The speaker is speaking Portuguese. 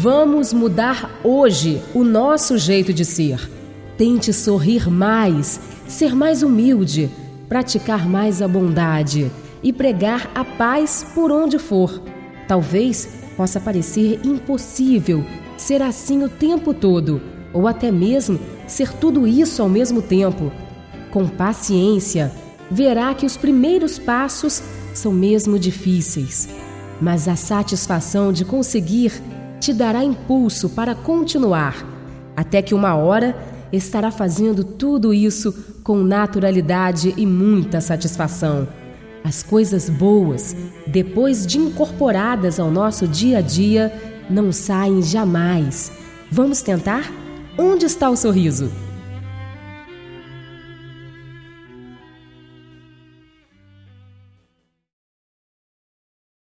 Vamos mudar hoje o nosso jeito de ser. Tente sorrir mais, ser mais humilde, praticar mais a bondade e pregar a paz por onde for. Talvez possa parecer impossível ser assim o tempo todo, ou até mesmo ser tudo isso ao mesmo tempo. Com paciência, verá que os primeiros passos são mesmo difíceis, mas a satisfação de conseguir te dará impulso para continuar, até que uma hora estará fazendo tudo isso com naturalidade e muita satisfação. As coisas boas, depois de incorporadas ao nosso dia a dia, não saem jamais. Vamos tentar? Onde está o sorriso?